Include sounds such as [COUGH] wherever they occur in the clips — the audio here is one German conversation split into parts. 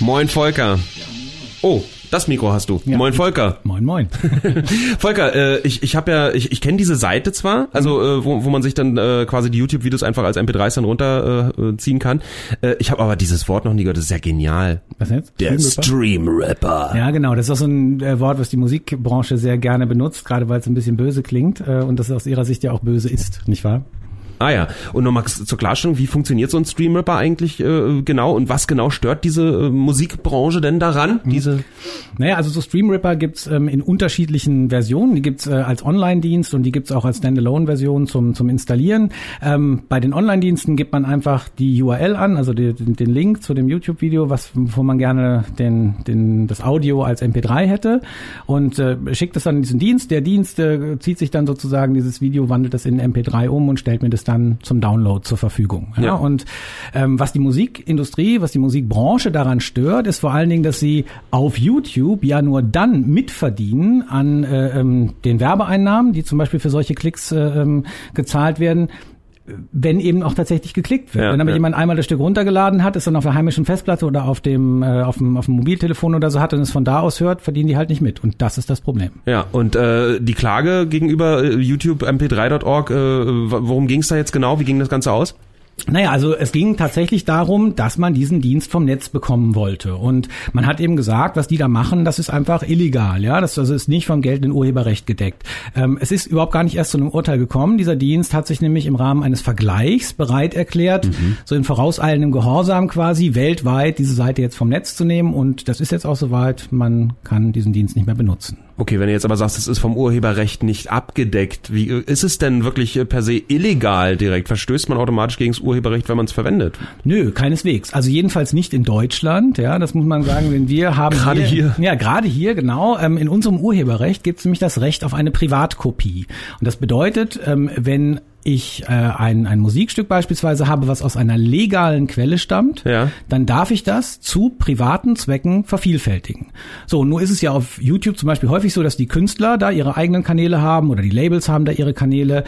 Moin Volker. Oh, das Mikro hast du. Ja. Moin Volker. Moin, moin. [LAUGHS] Volker, äh, ich, ich habe ja, ich, ich kenne diese Seite zwar, also äh, wo, wo man sich dann äh, quasi die YouTube-Videos einfach als MP3s dann runterziehen äh, ziehen kann. Äh, ich habe aber dieses Wort noch nie gehört. Das ist ja genial. Was jetzt? Der Stream Rapper. Ja, genau. Das ist auch so ein äh, Wort, was die Musikbranche sehr gerne benutzt, gerade weil es ein bisschen böse klingt äh, und das aus ihrer Sicht ja auch böse ist, nicht wahr? Ah ja, und nochmal zur Klarstellung, wie funktioniert so ein Stream-Rapper eigentlich äh, genau und was genau stört diese äh, Musikbranche denn daran? Diese Naja, also so Streamripper gibt's ähm, in unterschiedlichen Versionen. Die gibt's äh, als Online-Dienst und die gibt's auch als Standalone-Version zum, zum Installieren. Ähm, bei den Online-Diensten gibt man einfach die URL an, also die, den Link zu dem YouTube-Video, was wo man gerne den, den, das Audio als MP3 hätte und äh, schickt es dann in diesen Dienst. Der Dienst äh, zieht sich dann sozusagen dieses Video, wandelt das in MP3 um und stellt mir das dann zum Download zur Verfügung. Ja? Ja. Und ähm, was die Musikindustrie, was die Musikbranche daran stört, ist vor allen Dingen, dass sie auf YouTube ja nur dann mitverdienen an äh, ähm, den Werbeeinnahmen, die zum Beispiel für solche Klicks äh, ähm, gezahlt werden wenn eben auch tatsächlich geklickt wird. Ja, wenn damit ja. jemand einmal das Stück runtergeladen hat, es dann auf der heimischen Festplatte oder auf dem, äh, auf dem, auf dem Mobiltelefon oder so hat und es von da aus hört, verdienen die halt nicht mit. Und das ist das Problem. Ja, und äh, die Klage gegenüber äh, YouTube mp3.org, äh, worum ging es da jetzt genau? Wie ging das Ganze aus? Naja, also es ging tatsächlich darum, dass man diesen Dienst vom Netz bekommen wollte. Und man hat eben gesagt, was die da machen, das ist einfach illegal. Ja, das also ist nicht vom geltenden Urheberrecht gedeckt. Ähm, es ist überhaupt gar nicht erst zu einem Urteil gekommen. Dieser Dienst hat sich nämlich im Rahmen eines Vergleichs bereit erklärt, so in vorauseilendem Gehorsam quasi weltweit diese Seite jetzt vom Netz zu nehmen. Und das ist jetzt auch soweit, man kann diesen Dienst nicht mehr benutzen. Okay, wenn du jetzt aber sagst, es ist vom Urheberrecht nicht abgedeckt, wie ist es denn wirklich äh, per se illegal direkt? Verstößt man automatisch gegen das Urheberrecht, wenn man es verwendet? Nö, keineswegs. Also jedenfalls nicht in Deutschland. Ja, das muss man sagen, denn wir haben Gerade hier. Ja, gerade hier genau. Ähm, in unserem Urheberrecht gibt es nämlich das Recht auf eine Privatkopie. Und das bedeutet, ähm, wenn ich äh, ein, ein Musikstück beispielsweise habe, was aus einer legalen Quelle stammt, Ja. dann darf ich das zu privaten Zwecken vervielfältigen. So, nur ist es ja auf YouTube zum Beispiel häufig so, dass die Künstler da ihre eigenen Kanäle haben oder die Labels haben da ihre Kanäle.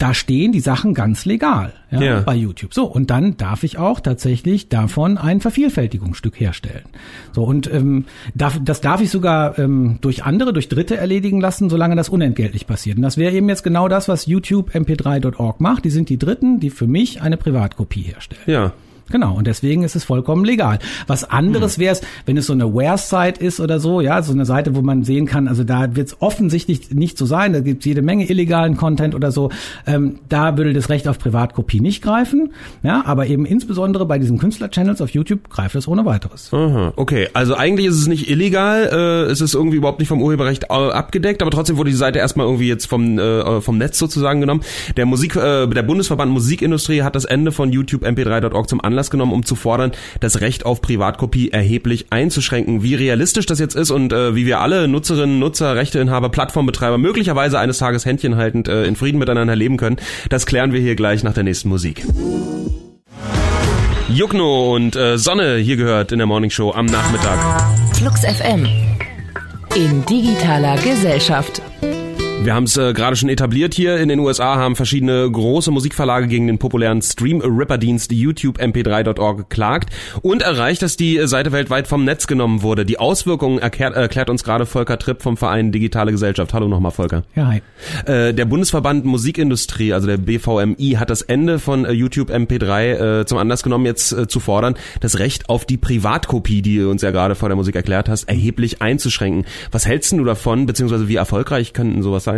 Da stehen die Sachen ganz legal ja, Ja. bei YouTube. So, und dann darf ich auch tatsächlich davon ein Vervielfältigungsstück herstellen. So, und ähm, darf, das darf ich sogar ähm, durch andere, durch Dritte erledigen lassen, solange das unentgeltlich passiert. Und das wäre eben jetzt genau das, was YouTube mp3.org macht. Die sind die Dritten, die für mich eine Privatkopie herstellen. Ja. Genau, und deswegen ist es vollkommen legal. Was anderes Hm. wäre es, wenn es so eine Ware-Site ist oder so, ja, so eine Seite, wo man sehen kann, also da wird es offensichtlich nicht so sein, da gibt es jede Menge illegalen Content oder so, ähm, da würde das Recht auf Privatkopie nicht greifen, ja, aber eben insbesondere bei diesen Künstler-Channels auf YouTube greift es ohne weiteres. Aha, okay. Also eigentlich ist es nicht illegal, äh, es ist irgendwie überhaupt nicht vom Urheberrecht äh, abgedeckt, aber trotzdem wurde die Seite erstmal irgendwie jetzt vom, äh, vom Netz sozusagen genommen. Der Musik, äh, der Bundesverband Musikindustrie hat das Ende von YouTube mp3.org zum Anlass genommen, um zu fordern, das Recht auf Privatkopie erheblich einzuschränken. Wie realistisch das jetzt ist und äh, wie wir alle Nutzerinnen, Nutzer, Rechteinhaber, Plattformbetreiber möglicherweise eines Tages Händchen haltend äh, in Frieden miteinander leben können, das klären wir hier gleich nach der nächsten Musik. Jukno und äh, Sonne hier gehört in der Morning Show am Nachmittag. Flux FM. In digitaler Gesellschaft. Wir haben es äh, gerade schon etabliert hier. In den USA haben verschiedene große Musikverlage gegen den populären Stream-Ripper-Dienst YouTube mp3.org geklagt und erreicht, dass die Seite weltweit vom Netz genommen wurde. Die Auswirkungen erklärt, erklärt uns gerade Volker Tripp vom Verein Digitale Gesellschaft. Hallo nochmal, Volker. Ja, hi. Äh, der Bundesverband Musikindustrie, also der BVMI, hat das Ende von äh, YouTube MP3 äh, zum Anlass genommen, jetzt äh, zu fordern, das Recht auf die Privatkopie, die du uns ja gerade vor der Musik erklärt hast, erheblich einzuschränken. Was hältst du davon, beziehungsweise wie erfolgreich könnten sowas sein?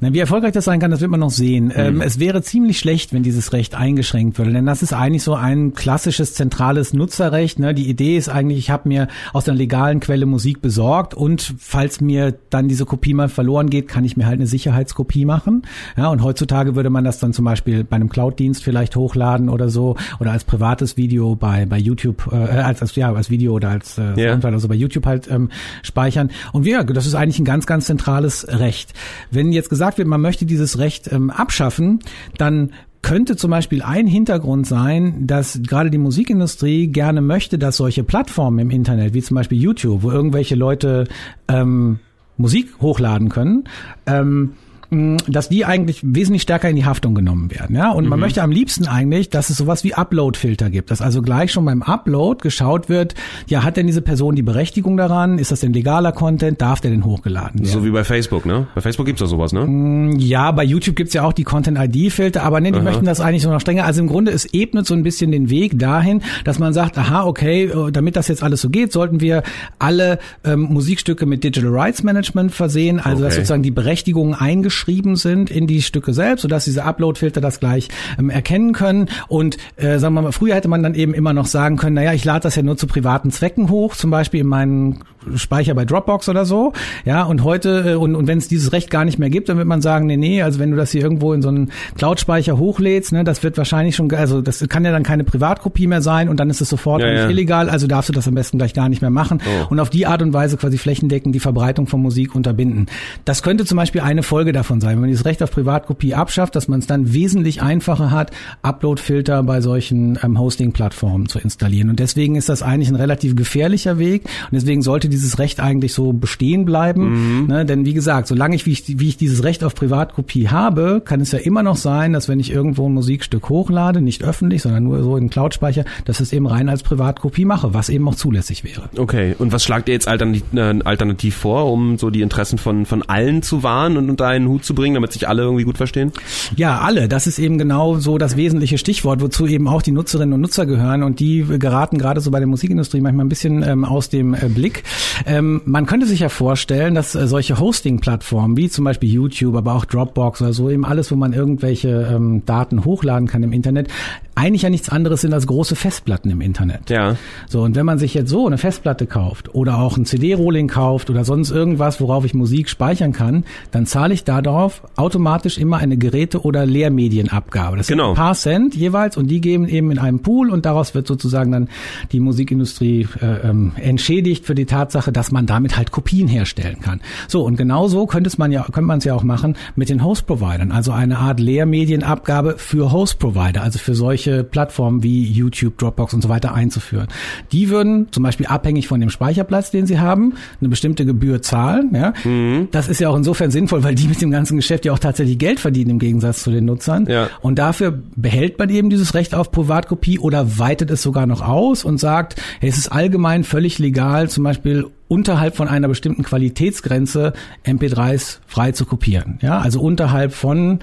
Na, wie erfolgreich das sein kann, das wird man noch sehen. Ähm, es wäre ziemlich schlecht, wenn dieses Recht eingeschränkt würde, denn das ist eigentlich so ein klassisches zentrales Nutzerrecht. Ne? Die Idee ist eigentlich, ich habe mir aus einer legalen Quelle Musik besorgt und falls mir dann diese Kopie mal verloren geht, kann ich mir halt eine Sicherheitskopie machen. Ja, und heutzutage würde man das dann zum Beispiel bei einem Cloud-Dienst vielleicht hochladen oder so oder als privates Video bei bei YouTube äh, als, als ja als Video oder als äh, Ja. Also bei YouTube halt ähm, speichern. Und ja, das ist eigentlich ein ganz, ganz zentrales Recht. Wenn jetzt gesagt wird, man möchte dieses Recht ähm, abschaffen, dann könnte zum Beispiel ein Hintergrund sein, dass gerade die Musikindustrie gerne möchte, dass solche Plattformen im Internet, wie zum Beispiel YouTube, wo irgendwelche Leute ähm, Musik hochladen können, ähm, dass die eigentlich wesentlich stärker in die Haftung genommen werden. Ja? Und man mhm. möchte am liebsten eigentlich, dass es sowas wie Upload-Filter gibt, dass also gleich schon beim Upload geschaut wird, ja, hat denn diese Person die Berechtigung daran? Ist das denn legaler Content? Darf der denn hochgeladen werden? So wie bei Facebook, ne? Bei Facebook gibt's doch sowas, ne? Mm, ja, bei YouTube gibt's ja auch die Content-ID-Filter, aber ne, die Aha. möchten das eigentlich so noch strenger. Also im Grunde, es ebnet so ein bisschen den Weg dahin, dass man sagt, aha, okay, äh, damit das jetzt alles so geht, sollten wir alle ähm, Musikstücke mit Digital Rights Management versehen, also okay. dass sozusagen die Berechtigungen eingeschrieben sind in die Stücke selbst, sodass diese Upload-Filter das gleich ähm, erkennen können. Und äh, sagen wir mal, früher hätte man dann eben immer noch sagen können, naja, ich lade das ja nur zu privaten Zwecken hoch, zum Beispiel in meinen Speicher bei Dropbox oder so. Ja, und heute, äh, und, und wenn es dieses Recht gar nicht mehr gibt, dann wird man sagen, nee, nee, also wenn du das hier irgendwo in so einen Cloud-Speicher hochlädst, ne, das wird wahrscheinlich schon, also das kann ja dann keine Privatkopie mehr sein und dann ist es sofort ja, ja. illegal, also darfst du das am besten gleich gar nicht mehr machen oh. und auf die Art und Weise quasi flächendeckend die Verbreitung von Musik unterbinden. Das könnte zum Beispiel eine Folge davon sein, wenn man dieses Recht auf Privatkopie abschafft, dass man es dann wesentlich einfacher hat, Upload-Filter bei solchen ähm, Hosting-Plattformen zu installieren. Und deswegen ist das eigentlich ein relativ gefährlicher Weg und deswegen sollte dieses Recht eigentlich so bestehen bleiben. Mhm. Ne? Denn wie gesagt, solange ich wie, ich, wie ich dieses Recht auf Privatkopie habe, kann es ja immer noch sein, dass wenn ich irgendwo ein Musikstück hochlade, nicht öffentlich, sondern nur so in Cloud-Speicher, dass es eben rein als Privatkopie mache, was eben auch zulässig wäre. Okay, und was schlagt ihr jetzt alternativ, äh, alternativ vor, um so die Interessen von, von allen zu wahren und unter einen Hut zu bringen, damit sich alle irgendwie gut verstehen? Ja, alle. Das ist eben genau so das wesentliche Stichwort, wozu eben auch die Nutzerinnen und Nutzer gehören und die geraten gerade so bei der Musikindustrie manchmal ein bisschen ähm, aus dem äh, Blick. Ähm, man könnte sich ja vorstellen, dass äh, solche Hosting-Plattformen wie zum Beispiel YouTube, aber auch Dropbox oder so, eben alles, wo man irgendwelche ähm, Daten hochladen kann im Internet, eigentlich ja nichts anderes sind als große Festplatten im Internet. Ja. So, und wenn man sich jetzt so eine Festplatte kauft oder auch ein CD-Rolling kauft oder sonst irgendwas, worauf ich Musik speichern kann, dann zahle ich darauf automatisch immer eine Geräte- oder Lehrmedienabgabe. Das genau. sind ein paar Cent jeweils und die geben eben in einem Pool und daraus wird sozusagen dann die Musikindustrie äh, ähm, entschädigt für die Tatsache, dass man damit halt Kopien herstellen kann. So, und genauso könnte es man ja, könnte man es ja auch machen mit den Host-Providern, also eine Art Lehrmedienabgabe für Host-Provider, also für solche solche Plattformen wie YouTube, Dropbox und so weiter einzuführen. Die würden zum Beispiel abhängig von dem Speicherplatz, den sie haben, eine bestimmte Gebühr zahlen. Ja? Mhm. Das ist ja auch insofern sinnvoll, weil die mit dem ganzen Geschäft ja auch tatsächlich Geld verdienen im Gegensatz zu den Nutzern. Ja. Und dafür behält man eben dieses Recht auf Privatkopie oder weitet es sogar noch aus und sagt, hey, es ist allgemein völlig legal, zum Beispiel unterhalb von einer bestimmten Qualitätsgrenze MP3s frei zu kopieren. Ja, also unterhalb von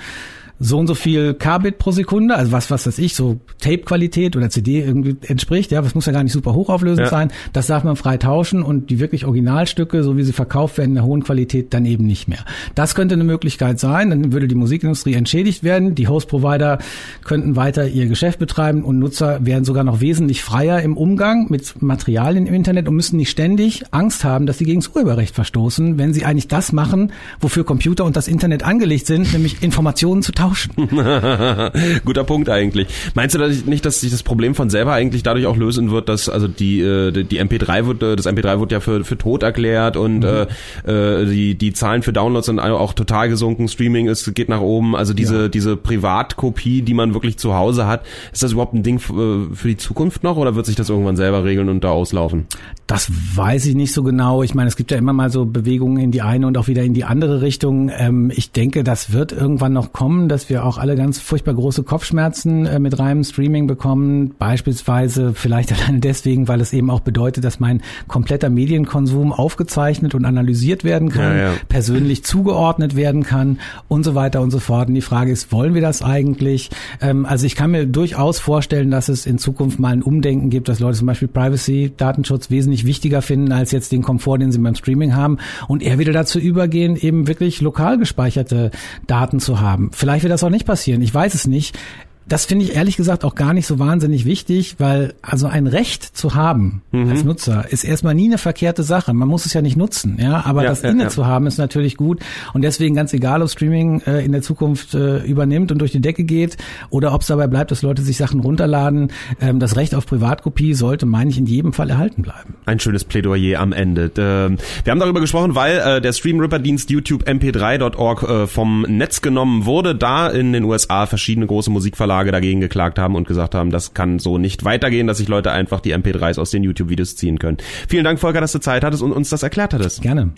so und so viel Kbit pro Sekunde, also was, was weiß ich, so Tape-Qualität oder CD irgendwie entspricht, ja, das muss ja gar nicht super hochauflösend ja. sein, das darf man frei tauschen und die wirklich Originalstücke, so wie sie verkauft werden, in der hohen Qualität dann eben nicht mehr. Das könnte eine Möglichkeit sein, dann würde die Musikindustrie entschädigt werden, die Host-Provider könnten weiter ihr Geschäft betreiben und Nutzer wären sogar noch wesentlich freier im Umgang mit Materialien im Internet und müssten nicht ständig Angst haben, dass sie gegen das Urheberrecht verstoßen, wenn sie eigentlich das machen, wofür Computer und das Internet angelegt sind, nämlich Informationen zu tauschen tauschen. [LAUGHS] Guter Punkt eigentlich. Meinst du nicht, dass sich das Problem von selber eigentlich dadurch auch lösen wird, dass also die äh, die MP3 wird äh, das MP3 wird ja für für tot erklärt und mhm. äh, die die Zahlen für Downloads sind auch total gesunken. Streaming ist geht nach oben. Also diese ja. diese Privatkopie, die man wirklich zu Hause hat, ist das überhaupt ein Ding für die Zukunft noch oder wird sich das irgendwann selber regeln und da auslaufen? Das weiß ich nicht so genau. Ich meine, es gibt ja immer mal so Bewegungen in die eine und auch wieder in die andere Richtung. Ähm, ich denke, das wird irgendwann noch kommen, dass wir auch alle ganz furchtbar große Kopfschmerzen äh, mit reinem Streaming bekommen. Beispielsweise vielleicht [LAUGHS] alleine deswegen, weil es eben auch bedeutet, dass mein kompletter Medienkonsum aufgezeichnet und analysiert werden kann, ja, ja. persönlich zugeordnet werden kann und so weiter und so fort. Und die Frage ist, wollen wir das eigentlich? Ähm, also ich kann mir durchaus vorstellen, dass es in Zukunft mal ein Umdenken gibt, dass Leute zum Beispiel Privacy, Datenschutz wesentlich wichtiger finden als jetzt den Komfort, den sie beim Streaming haben und eher wieder dazu übergehen, eben wirklich lokal gespeicherte Daten zu haben. Wird das auch nicht passieren. Ich weiß es nicht. Das finde ich ehrlich gesagt auch gar nicht so wahnsinnig wichtig, weil also ein Recht zu haben mhm. als Nutzer ist erstmal nie eine verkehrte Sache. Man muss es ja nicht nutzen, ja, aber ja, das ja, inne ja. zu haben ist natürlich gut und deswegen ganz egal, ob Streaming äh, in der Zukunft äh, übernimmt und durch die Decke geht oder ob es dabei bleibt, dass Leute sich Sachen runterladen, ähm, das Recht auf Privatkopie sollte, meine ich, in jedem Fall erhalten bleiben. Ein schönes Plädoyer am Ende. Ähm, wir haben darüber gesprochen, weil äh, der Stream-Ripper-Dienst YouTube mp3.org äh, vom Netz genommen wurde, da in den USA verschiedene große Musikverlage Verlage dagegen geklagt haben und gesagt haben, das kann so nicht weitergehen, dass sich Leute einfach die MP3s aus den YouTube-Videos ziehen können. Vielen Dank, Volker, dass du Zeit hattest und uns das erklärt hattest. Gerne.